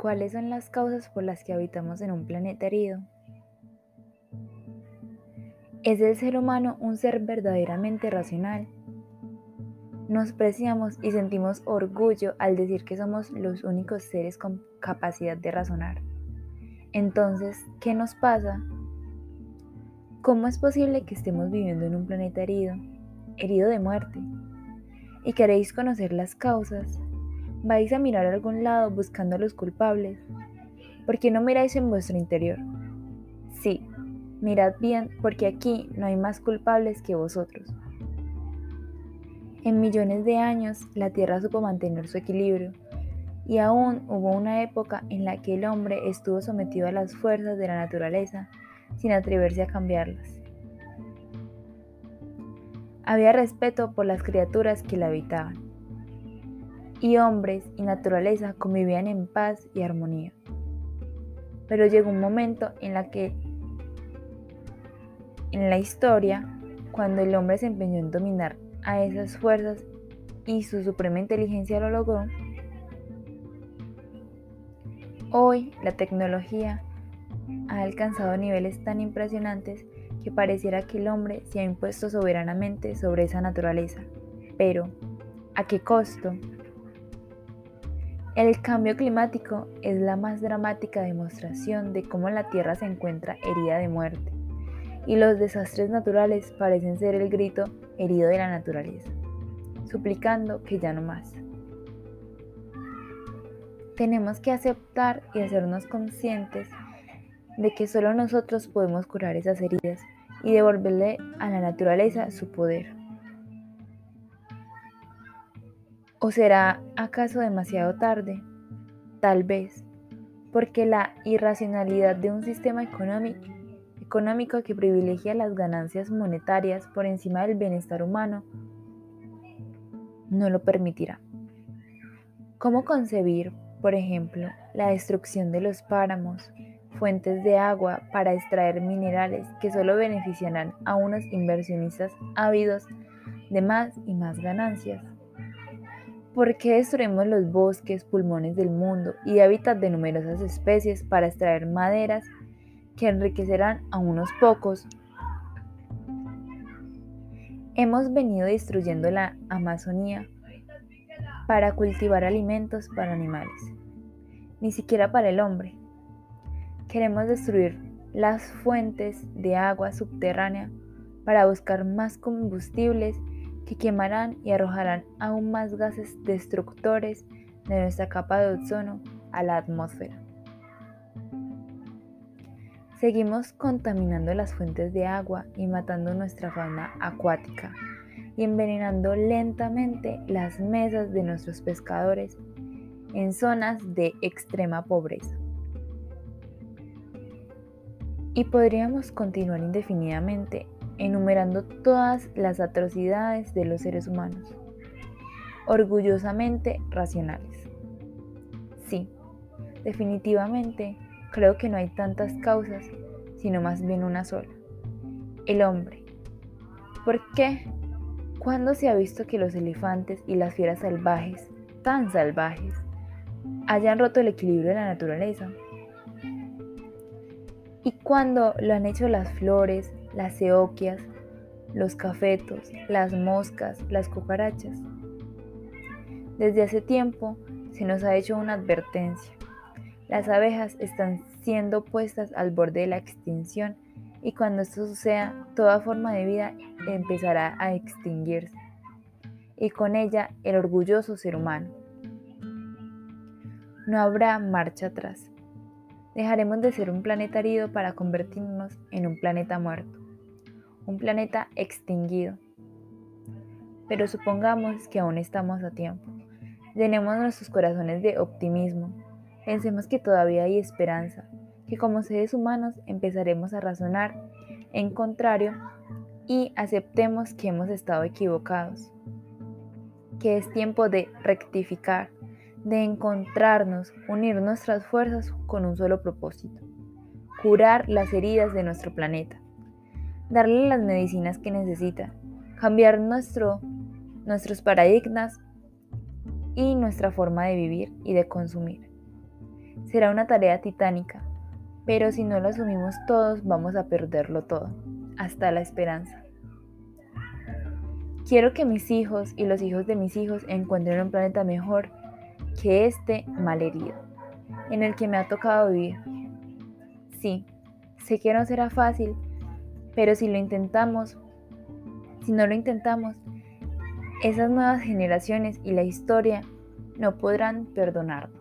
¿Cuáles son las causas por las que habitamos en un planeta herido? ¿Es el ser humano un ser verdaderamente racional? Nos preciamos y sentimos orgullo al decir que somos los únicos seres con capacidad de razonar. Entonces, ¿qué nos pasa? ¿Cómo es posible que estemos viviendo en un planeta herido, herido de muerte? ¿Y queréis conocer las causas? ¿Vais a mirar a algún lado buscando a los culpables? ¿Por qué no miráis en vuestro interior? Sí, mirad bien porque aquí no hay más culpables que vosotros. En millones de años, la Tierra supo mantener su equilibrio, y aún hubo una época en la que el hombre estuvo sometido a las fuerzas de la naturaleza sin atreverse a cambiarlas. Había respeto por las criaturas que la habitaban, y hombres y naturaleza convivían en paz y armonía. Pero llegó un momento en la que en la historia, cuando el hombre se empeñó en dominar a esas fuerzas y su suprema inteligencia lo logró, hoy la tecnología ha alcanzado niveles tan impresionantes que pareciera que el hombre se ha impuesto soberanamente sobre esa naturaleza. Pero, ¿a qué costo? El cambio climático es la más dramática demostración de cómo la Tierra se encuentra herida de muerte y los desastres naturales parecen ser el grito herido de la naturaleza, suplicando que ya no más. Tenemos que aceptar y hacernos conscientes de que solo nosotros podemos curar esas heridas y devolverle a la naturaleza su poder. ¿O será acaso demasiado tarde? Tal vez, porque la irracionalidad de un sistema económico que privilegia las ganancias monetarias por encima del bienestar humano no lo permitirá. ¿Cómo concebir, por ejemplo, la destrucción de los páramos, fuentes de agua para extraer minerales que solo beneficiarán a unos inversionistas ávidos de más y más ganancias? ¿Por qué destruimos los bosques, pulmones del mundo y hábitat de numerosas especies para extraer maderas que enriquecerán a unos pocos. Hemos venido destruyendo la Amazonía para cultivar alimentos para animales, ni siquiera para el hombre. Queremos destruir las fuentes de agua subterránea para buscar más combustibles que quemarán y arrojarán aún más gases destructores de nuestra capa de ozono a la atmósfera. Seguimos contaminando las fuentes de agua y matando nuestra fauna acuática y envenenando lentamente las mesas de nuestros pescadores en zonas de extrema pobreza. Y podríamos continuar indefinidamente enumerando todas las atrocidades de los seres humanos, orgullosamente racionales. Sí, definitivamente Creo que no hay tantas causas, sino más bien una sola. El hombre. ¿Por qué? ¿Cuándo se ha visto que los elefantes y las fieras salvajes, tan salvajes, hayan roto el equilibrio de la naturaleza? ¿Y cuándo lo han hecho las flores, las ceoquias, los cafetos, las moscas, las cucarachas? Desde hace tiempo se nos ha hecho una advertencia. Las abejas están siendo puestas al borde de la extinción y cuando esto suceda, toda forma de vida empezará a extinguirse y con ella el orgulloso ser humano. No habrá marcha atrás. Dejaremos de ser un planeta herido para convertirnos en un planeta muerto, un planeta extinguido. Pero supongamos que aún estamos a tiempo. Llenemos nuestros corazones de optimismo, Pensemos que todavía hay esperanza, que como seres humanos empezaremos a razonar en contrario y aceptemos que hemos estado equivocados, que es tiempo de rectificar, de encontrarnos, unir nuestras fuerzas con un solo propósito, curar las heridas de nuestro planeta, darle las medicinas que necesita, cambiar nuestro, nuestros paradigmas y nuestra forma de vivir y de consumir Será una tarea titánica, pero si no lo asumimos todos vamos a perderlo todo, hasta la esperanza. Quiero que mis hijos y los hijos de mis hijos encuentren un planeta mejor que este malherido, en el que me ha tocado vivir. Sí, sé que no será fácil, pero si lo intentamos, si no lo intentamos, esas nuevas generaciones y la historia no podrán perdonarnos.